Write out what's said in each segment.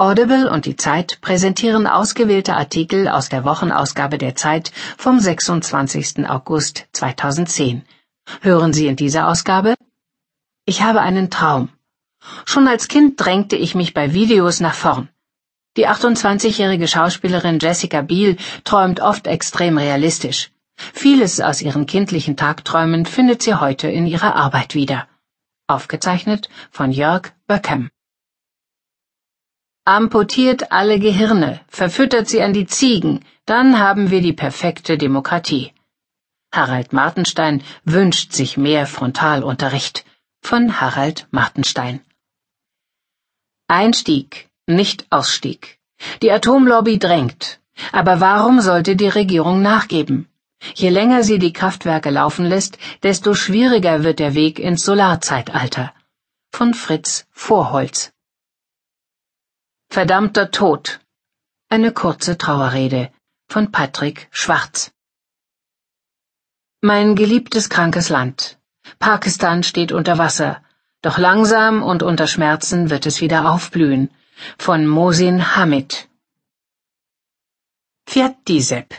Audible und die Zeit präsentieren ausgewählte Artikel aus der Wochenausgabe der Zeit vom 26. August 2010. Hören Sie in dieser Ausgabe Ich habe einen Traum. Schon als Kind drängte ich mich bei Videos nach vorn. Die 28-jährige Schauspielerin Jessica Biel träumt oft extrem realistisch. Vieles aus ihren kindlichen Tagträumen findet sie heute in ihrer Arbeit wieder. Aufgezeichnet von Jörg Böckem. Amputiert alle Gehirne, verfüttert sie an die Ziegen, dann haben wir die perfekte Demokratie. Harald Martenstein wünscht sich mehr Frontalunterricht. Von Harald Martenstein. Einstieg, nicht Ausstieg. Die Atomlobby drängt. Aber warum sollte die Regierung nachgeben? Je länger sie die Kraftwerke laufen lässt, desto schwieriger wird der Weg ins Solarzeitalter. Von Fritz Vorholz. Verdammter Tod. Eine kurze Trauerrede von Patrick Schwarz. Mein geliebtes krankes Land. Pakistan steht unter Wasser, doch langsam und unter Schmerzen wird es wieder aufblühen. Von Mosin Hamid. Fiatti Sepp.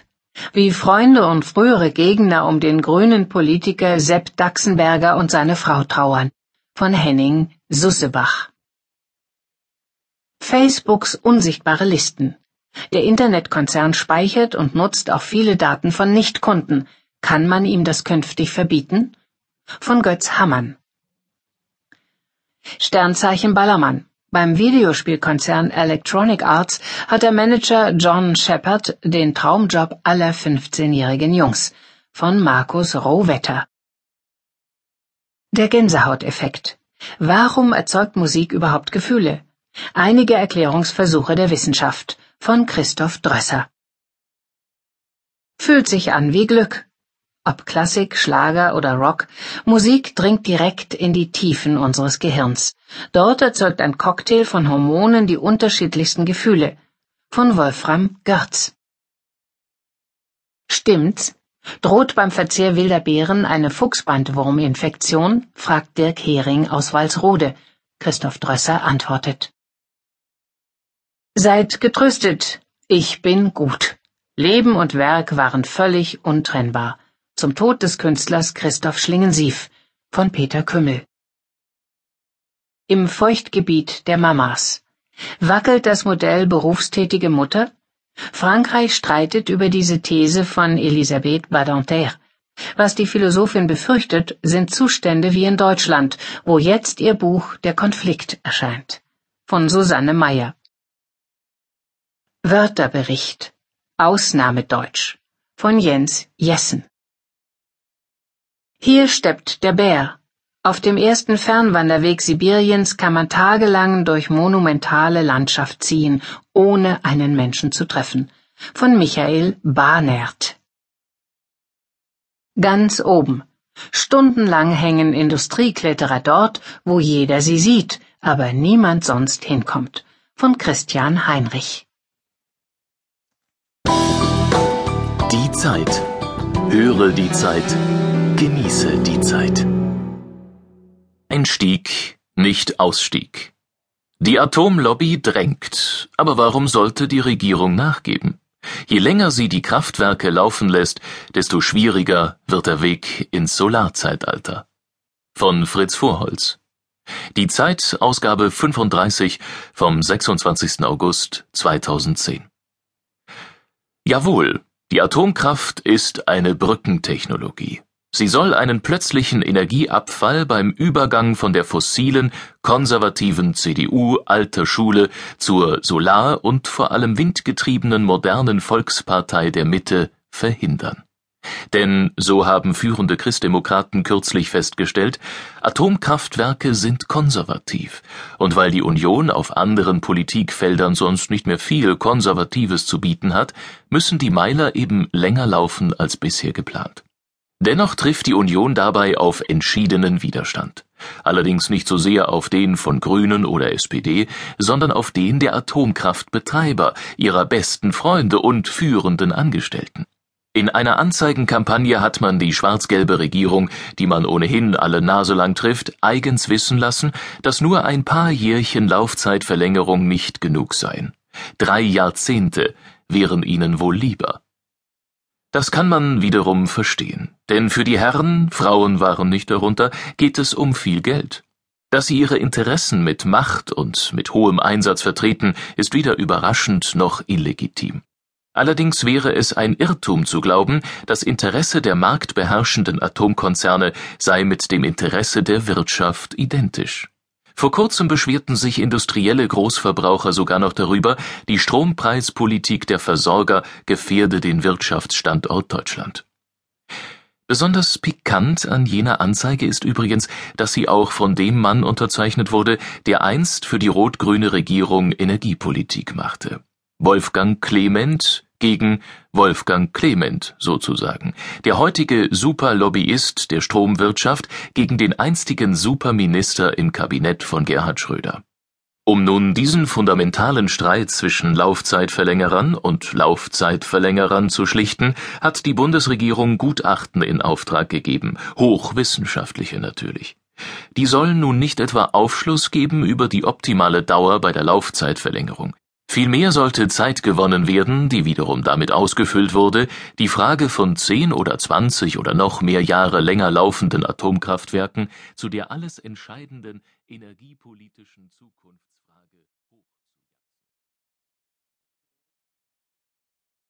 Wie Freunde und frühere Gegner um den grünen Politiker Sepp Daxenberger und seine Frau trauern. Von Henning Sussebach. Facebooks unsichtbare Listen. Der Internetkonzern speichert und nutzt auch viele Daten von Nichtkunden. Kann man ihm das künftig verbieten? Von Götz Hammann. Sternzeichen Ballermann. Beim Videospielkonzern Electronic Arts hat der Manager John Shepard den Traumjob aller 15-jährigen Jungs. Von Markus Rohwetter. Der Gänsehauteffekt. Warum erzeugt Musik überhaupt Gefühle? Einige Erklärungsversuche der Wissenschaft von Christoph Drösser. Fühlt sich an wie Glück. Ob Klassik, Schlager oder Rock, Musik dringt direkt in die Tiefen unseres Gehirns. Dort erzeugt ein Cocktail von Hormonen die unterschiedlichsten Gefühle. Von Wolfram Görz. Stimmt's? Droht beim Verzehr wilder Beeren eine Fuchsbandwurminfektion? fragt Dirk Hering aus Walsrode. Christoph Drösser antwortet. Seid getröstet, ich bin gut. Leben und Werk waren völlig untrennbar. Zum Tod des Künstlers Christoph Schlingensief von Peter Kümmel. Im Feuchtgebiet der Mamas. Wackelt das Modell berufstätige Mutter? Frankreich streitet über diese These von Elisabeth Badinter. Was die Philosophin befürchtet, sind Zustände wie in Deutschland, wo jetzt ihr Buch Der Konflikt erscheint. Von Susanne Meyer. Wörterbericht Ausnahmedeutsch von Jens Jessen Hier steppt der Bär. Auf dem ersten Fernwanderweg Sibiriens kann man tagelang durch monumentale Landschaft ziehen, ohne einen Menschen zu treffen. Von Michael Bahnert. Ganz oben. Stundenlang hängen Industriekletterer dort, wo jeder sie sieht, aber niemand sonst hinkommt. Von Christian Heinrich. Die Zeit. Höre die Zeit. Genieße die Zeit. Einstieg, nicht Ausstieg. Die Atomlobby drängt, aber warum sollte die Regierung nachgeben? Je länger sie die Kraftwerke laufen lässt, desto schwieriger wird der Weg ins Solarzeitalter. Von Fritz Vorholz. Die Zeit, Ausgabe 35 vom 26. August 2010. Jawohl, die Atomkraft ist eine Brückentechnologie. Sie soll einen plötzlichen Energieabfall beim Übergang von der fossilen, konservativen CDU alter Schule zur solar- und vor allem windgetriebenen modernen Volkspartei der Mitte verhindern. Denn, so haben führende Christdemokraten kürzlich festgestellt, Atomkraftwerke sind konservativ, und weil die Union auf anderen Politikfeldern sonst nicht mehr viel Konservatives zu bieten hat, müssen die Meiler eben länger laufen als bisher geplant. Dennoch trifft die Union dabei auf entschiedenen Widerstand. Allerdings nicht so sehr auf den von Grünen oder SPD, sondern auf den der Atomkraftbetreiber, ihrer besten Freunde und führenden Angestellten. In einer Anzeigenkampagne hat man die schwarz-gelbe Regierung, die man ohnehin alle Nase lang trifft, eigens wissen lassen, dass nur ein paar Jährchen Laufzeitverlängerung nicht genug seien. Drei Jahrzehnte wären ihnen wohl lieber. Das kann man wiederum verstehen, denn für die Herren, Frauen waren nicht darunter, geht es um viel Geld. Dass sie ihre Interessen mit Macht und mit hohem Einsatz vertreten, ist weder überraschend noch illegitim. Allerdings wäre es ein Irrtum zu glauben, das Interesse der marktbeherrschenden Atomkonzerne sei mit dem Interesse der Wirtschaft identisch. Vor kurzem beschwerten sich industrielle Großverbraucher sogar noch darüber, die Strompreispolitik der Versorger gefährde den Wirtschaftsstandort Deutschland. Besonders pikant an jener Anzeige ist übrigens, dass sie auch von dem Mann unterzeichnet wurde, der einst für die rot-grüne Regierung Energiepolitik machte. Wolfgang Clement gegen Wolfgang Clement sozusagen, der heutige Superlobbyist der Stromwirtschaft gegen den einstigen Superminister im Kabinett von Gerhard Schröder. Um nun diesen fundamentalen Streit zwischen Laufzeitverlängerern und Laufzeitverlängerern zu schlichten, hat die Bundesregierung Gutachten in Auftrag gegeben, hochwissenschaftliche natürlich. Die sollen nun nicht etwa Aufschluss geben über die optimale Dauer bei der Laufzeitverlängerung. Vielmehr sollte Zeit gewonnen werden, die wiederum damit ausgefüllt wurde, die Frage von zehn oder zwanzig oder noch mehr Jahre länger laufenden Atomkraftwerken zu der alles entscheidenden energiepolitischen Zukunft